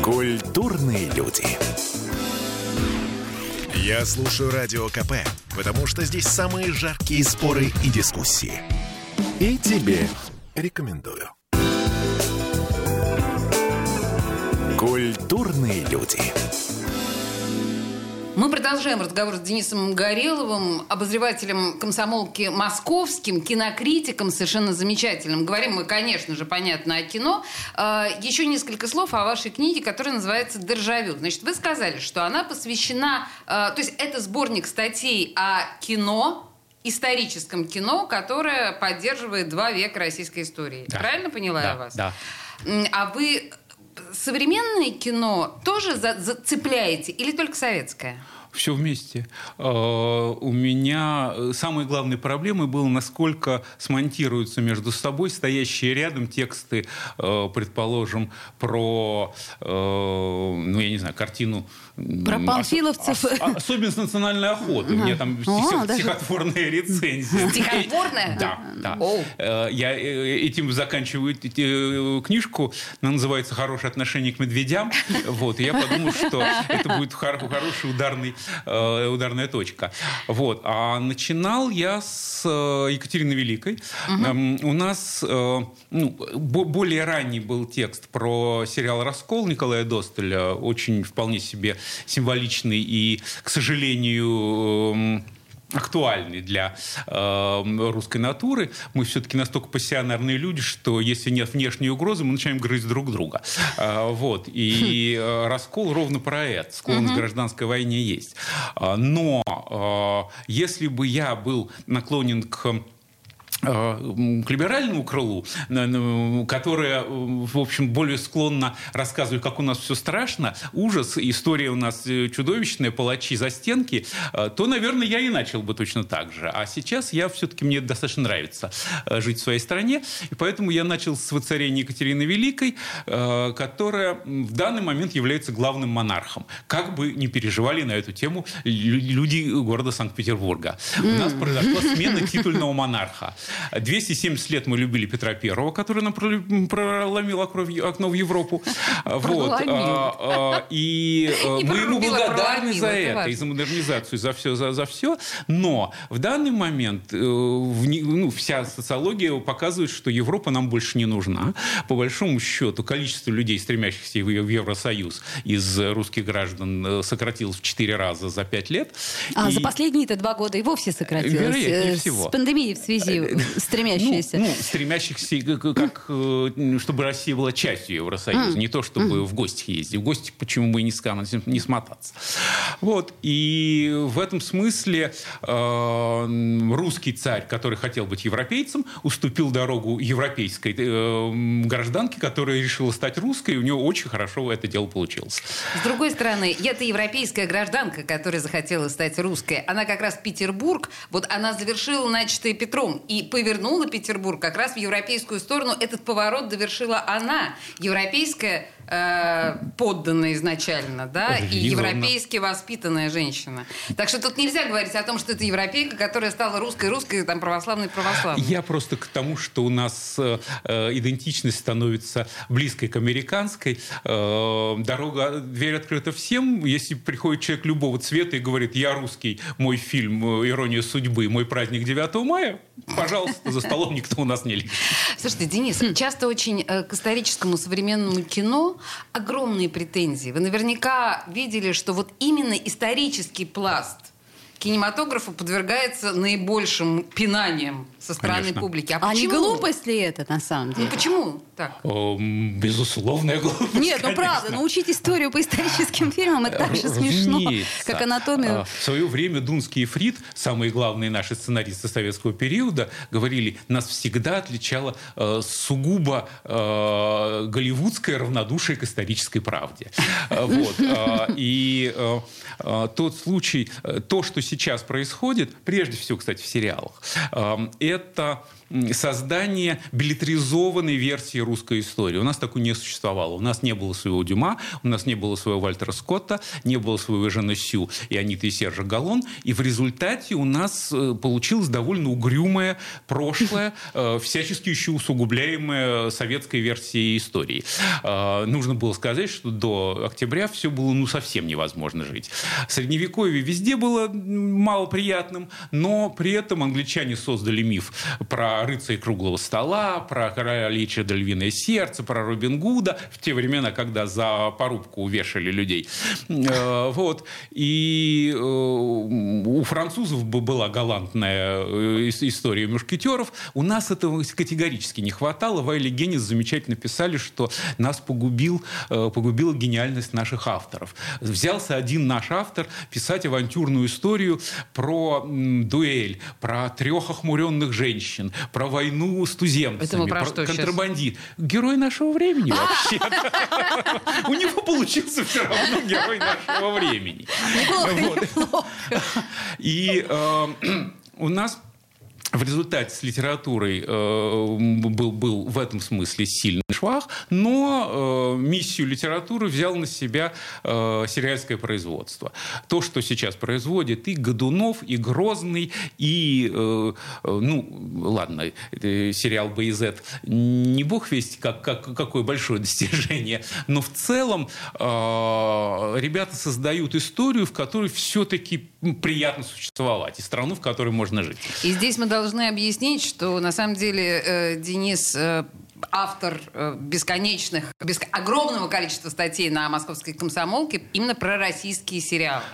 Speaker 1: Культурные люди. Я слушаю Радио КП, потому что здесь самые жаркие споры и дискуссии. И тебе рекомендую. Культурные люди.
Speaker 2: Мы продолжаем разговор с Денисом Гореловым, обозревателем комсомолки московским, кинокритиком совершенно замечательным. Говорим мы, конечно же, понятно о кино. А, еще несколько слов о вашей книге, которая называется «Державю». Значит, вы сказали, что она посвящена... А, то есть это сборник статей о кино, историческом кино, которое поддерживает два века российской истории. Да. Правильно поняла
Speaker 4: да,
Speaker 2: я вас?
Speaker 4: Да.
Speaker 2: А вы современное кино тоже зацепляете или только советское?
Speaker 4: Все вместе. А, у меня э, самой главной проблемой было, насколько смонтируются между собой стоящие рядом тексты, э, предположим, про, э, ну, я не знаю, картину
Speaker 3: про панфиловцев. Ос,
Speaker 4: ос, особенность национальной охоты. Мне там О, стихотворная даже... рецензия.
Speaker 2: Стихотворная?
Speaker 4: Да, я этим заканчиваю книжку. Она называется «Хорошее отношение к медведям». Вот. И я подумал, что это будет хорошая ударный, ударная точка. Вот. А начинал я с Екатерины Великой. Угу. У нас ну, более ранний был текст про сериал «Раскол» Николая Достеля. Очень вполне себе символичный и, к сожалению, эм, актуальный для э, русской натуры. Мы все-таки настолько пассионарные люди, что если нет внешней угрозы, мы начинаем грызть друг друга. Э, вот. И э, раскол ровно про это. Склонность к гражданской войне есть. А, но э, если бы я был наклонен к к либеральному крылу, которое, в общем, более склонно рассказывать, как у нас все страшно, ужас, история у нас э, чудовищная, палачи за стенки, э, то, наверное, я и начал бы точно так же. А сейчас я все-таки, мне достаточно нравится жить в своей стране, и поэтому я начал с воцарения Екатерины Великой, которая в данный момент является главным монархом. Как бы не переживали на эту тему люди города Санкт-Петербурга. У нас произошла смена титульного монарха. 270 лет мы любили Петра Первого, который нам проломил окно в Европу. Вот. А, а, и э, мы ему благодарны за это, и за модернизацию, за все, за, все. Но в данный момент э, ну, вся социология показывает, что Европа нам больше не нужна. По большому счету, количество людей, стремящихся в Евросоюз из русских граждан э, сократилось в 4 раза за 5 лет.
Speaker 3: А и... за последние-то два года и вовсе сократилось.
Speaker 4: Вероятнее всего.
Speaker 3: С пандемией в связи стремящиеся.
Speaker 4: Ну, ну, стремящихся, как, э, чтобы Россия была частью Евросоюза, mm. не то, чтобы mm. в гости ездить. В гости почему бы и не, не смотаться. Вот. И в этом смысле э, русский царь, который хотел быть европейцем, уступил дорогу европейской э, гражданке, которая решила стать русской, и у нее очень хорошо это дело получилось.
Speaker 2: С другой стороны, это европейская гражданка, которая захотела стать русской. Она как раз Петербург, вот она завершила начатое Петром и повернула Петербург как раз в европейскую сторону. Этот поворот довершила она, европейская э, подданная изначально, да, и европейски воспитанная женщина. Так что тут нельзя говорить о том, что это европейка, которая стала русской, русской, там, православной, православной.
Speaker 4: Я просто к тому, что у нас э, идентичность становится близкой к американской. Э, дорога, дверь открыта всем. Если приходит человек любого цвета и говорит, я русский, мой фильм «Ирония судьбы», мой праздник 9 мая, пожалуйста, за столом никто у нас не лежит.
Speaker 2: Слушайте, Денис, часто очень э, к историческому современному кино огромные претензии. Вы наверняка видели, что вот именно исторический пласт кинематографу подвергается наибольшим пинаниям со стороны Конечно. публики.
Speaker 3: А, а не глупость ли это на самом деле?
Speaker 2: Ну почему так?
Speaker 4: Безусловная глупость.
Speaker 3: Нет, ну правда, научить историю по историческим фильмам это так же смешно, как анатомию. А,
Speaker 4: в свое время Дунский и Фрид, самые главные наши сценаристы советского периода, говорили, нас всегда отличало э, сугубо э, голливудское равнодушие к исторической правде. Э, вот. И тот случай, то, что сейчас происходит, прежде всего, кстати, в сериалах, это это создание билетризованной версии русской истории. У нас такой не существовало. У нас не было своего Дюма, у нас не было своего Вальтера Скотта, не было своего Жена Сю и Аниты и Сержа Галлон. И в результате у нас э, получилось довольно угрюмое прошлое, э, всячески еще усугубляемое советской версией истории. Э, нужно было сказать, что до октября все было ну совсем невозможно жить. Средневековье везде было малоприятным, но при этом англичане создали миф про про круглого стола, про короля Личарда львиное сердце, про Робин Гуда в те времена, когда за порубку увешали людей. Э, вот. И э, у французов была галантная э, история мушкетеров. У нас этого категорически не хватало. Вайли Генис замечательно писали, что нас погубил, погубила гениальность наших авторов. Взялся один наш автор писать авантюрную историю про дуэль, про трех охмуренных женщин, про войну с туземцами, про, про контрабандит. Сейчас? Герой нашего времени вообще. У него получился все равно герой нашего времени. И э, у нас в результате с литературой э, был, был в этом смысле сильный швах, но э, миссию литературы взял на себя э, сериальское производство. То, что сейчас производит и Годунов, и Грозный, и, э, э ну, ладно, э, сериал «БИЗ» не бог весть, как, как, какое большое достижение, но в целом э, ребята создают историю, в которой все-таки приятно существовать, и страну, в которой можно жить.
Speaker 2: И здесь мы должны объяснить, что на самом деле э, Денис э, автор э, бесконечных, беск... огромного количества статей на московской комсомолке именно про российские сериалы.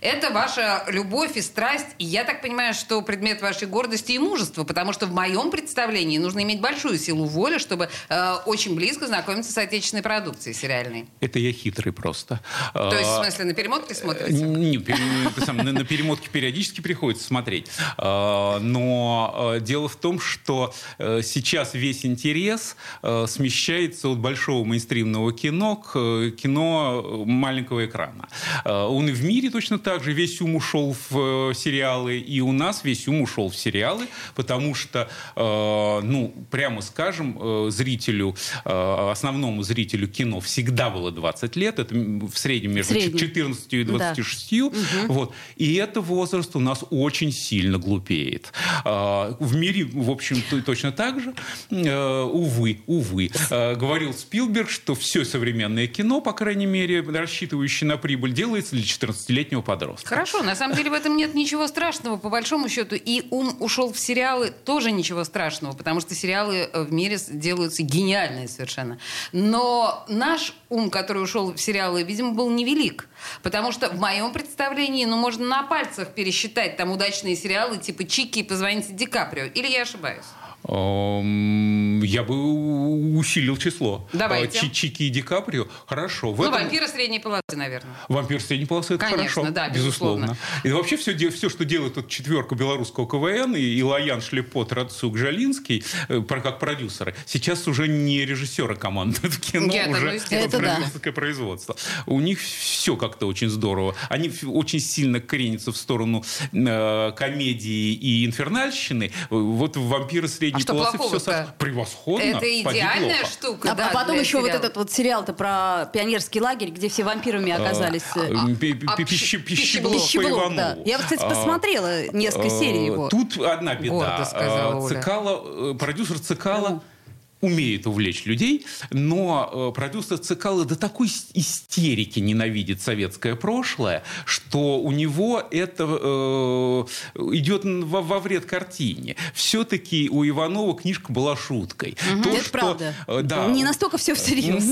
Speaker 2: Это ваша любовь и страсть, и я так понимаю, что предмет вашей гордости и мужества, потому что в моем представлении нужно иметь большую силу воли, чтобы э, очень близко знакомиться с отечественной продукцией сериальной.
Speaker 4: Это я хитрый просто.
Speaker 2: То есть, в смысле, на перемотке смотрите?
Speaker 4: Не, на перемотке периодически приходится смотреть. А, но э, дело в том, что э, сейчас весь интерес э, смещается от большого мейнстримного кино к кино маленького экрана. Он и в мире точно так же. Весь ум ушел в сериалы, и у нас весь ум ушел в сериалы, потому что, ну, прямо скажем, зрителю, основному зрителю кино всегда было 20 лет. Это в среднем между среднем. 14 и 26. Да. Вот. И это возраст у нас очень сильно глупеет. В мире, в общем, точно так же. Э, увы, увы. Э, говорил Спилберг, что все современное кино, по крайней мере, рассчитывающее на прибыль, делается для 14-летнего подростка.
Speaker 2: Хорошо, на самом деле в этом нет ничего страшного, по большому счету. И ум ушел в сериалы, тоже ничего страшного, потому что сериалы в мире делаются гениальные совершенно. Но наш ум, который ушел в сериалы, видимо, был невелик. Потому что в моем представлении, ну, можно на пальцах пересчитать там удачные сериалы типа «Чики» и «Позвоните Ди Каприо». Или я ошибаюсь?
Speaker 4: Я бы усилил число.
Speaker 2: Давайте.
Speaker 4: А, Чики и Ди Каприо. Хорошо.
Speaker 2: В ну, этом... вампиры средней полосы, наверное.
Speaker 4: Вампир средней полосы, это
Speaker 2: Конечно,
Speaker 4: хорошо.
Speaker 2: да, безусловно. безусловно.
Speaker 4: И вообще все, все, что делает вот четверка белорусского КВН, и Илоян Шлепот, Рацук, Жалинский, э, как продюсеры, сейчас уже не режиссеры командуют в кино,
Speaker 2: Нет,
Speaker 4: уже
Speaker 2: ну, это
Speaker 4: да. производство. У них все как-то очень здорово. Они очень сильно кренятся в сторону э, комедии и инфернальщины. Вот вампиры средней
Speaker 2: а
Speaker 4: полосы
Speaker 2: все
Speaker 4: превосходно.
Speaker 2: Это идеальная штука.
Speaker 3: А,
Speaker 2: да,
Speaker 3: потом еще сериала. вот этот вот сериал-то про пионерский лагерь, где все вампирами а, оказались.
Speaker 2: А,
Speaker 3: пищеблок, да. Я, кстати, посмотрела несколько серий его.
Speaker 4: Тут одна беда. Цикало, э, продюсер Цикала умеет увлечь людей, но э, продюсер Цикало до такой истерики ненавидит советское прошлое, что у него это э, идет во, во вред картине. Все-таки у Иванова книжка была шуткой.
Speaker 3: Угу. То, это что, правда. Э, да, Не настолько все всерьез.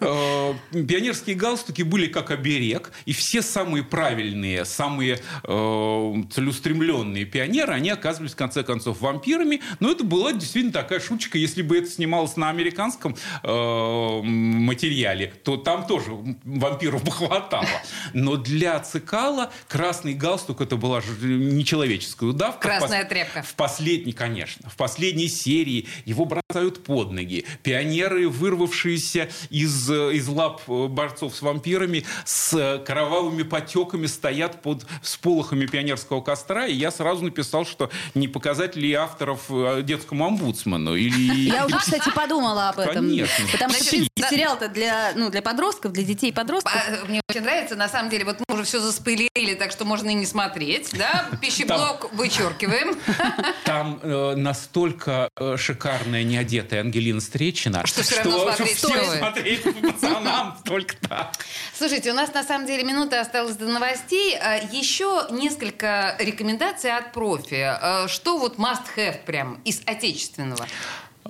Speaker 4: Э, пионерские галстуки были как оберег, и все самые правильные, самые э, целеустремленные пионеры, они оказывались в конце концов вампирами. Но это была действительно такая шуточка, если бы это снимал снималось на американском э, материале, то там тоже вампиров бы хватало. Но для Цикала красный галстук это была нечеловеческая удавка.
Speaker 2: Красная в, тряпка.
Speaker 4: В последней, конечно, в последней серии его бросают под ноги. Пионеры, вырвавшиеся из, из лап борцов с вампирами, с кровавыми потеками стоят под сполохами пионерского костра, и я сразу написал, что не показать ли авторов э, детскому омбудсману. Или...
Speaker 3: Я уже, кстати, подумала об этом.
Speaker 4: Конечно.
Speaker 3: Потому что, в принципе, сериал-то для, ну, для подростков, для детей и подростков.
Speaker 2: А, мне очень нравится, на самом деле, вот мы уже все заспылили, так что можно и не смотреть, да? Пищеблок там, вычеркиваем.
Speaker 4: Там э, настолько э, шикарная неодетая Ангелина Встречина,
Speaker 2: что все равно
Speaker 4: что,
Speaker 2: смотреть
Speaker 4: что смотреть по пацанам только так.
Speaker 2: Слушайте, у нас на самом деле минута осталась до новостей. А, Еще несколько рекомендаций от профи. А, что вот must have прям из отечественного?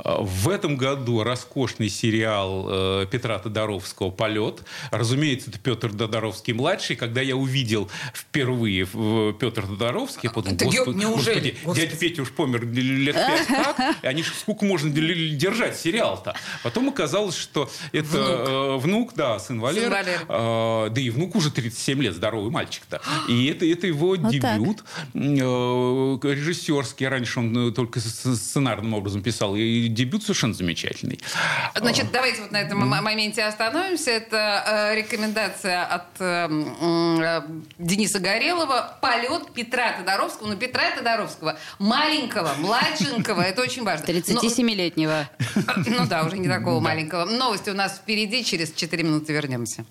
Speaker 4: В этом году роскошный сериал э, Петра Тодоровского «Полет». Разумеется, это Петр Тодоровский-младший. Когда я увидел впервые Петр Тодоровский, я подумал, господи,
Speaker 2: неужели?
Speaker 4: господи, дядя Петя уж помер лет пять как? Они сколько можно держать сериал-то? Потом оказалось, что это внук, э, внук да, сын Валеры. Сын Валер. э, да и внук уже 37 лет, здоровый мальчик-то. И это, это его вот дебют режиссерский. Раньше он только сценарным образом писал. И дебют совершенно замечательный.
Speaker 2: Значит, давайте вот на этом mm. моменте остановимся. Это э, рекомендация от э, э, Дениса Горелова. Полет Петра Тодоровского. Ну, Петра Тодоровского. Маленького, младшенького. Это очень важно.
Speaker 3: 37-летнего.
Speaker 2: Ну да, уже не такого маленького. Новости у нас впереди. Через 4 минуты вернемся.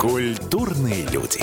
Speaker 1: Культурные люди.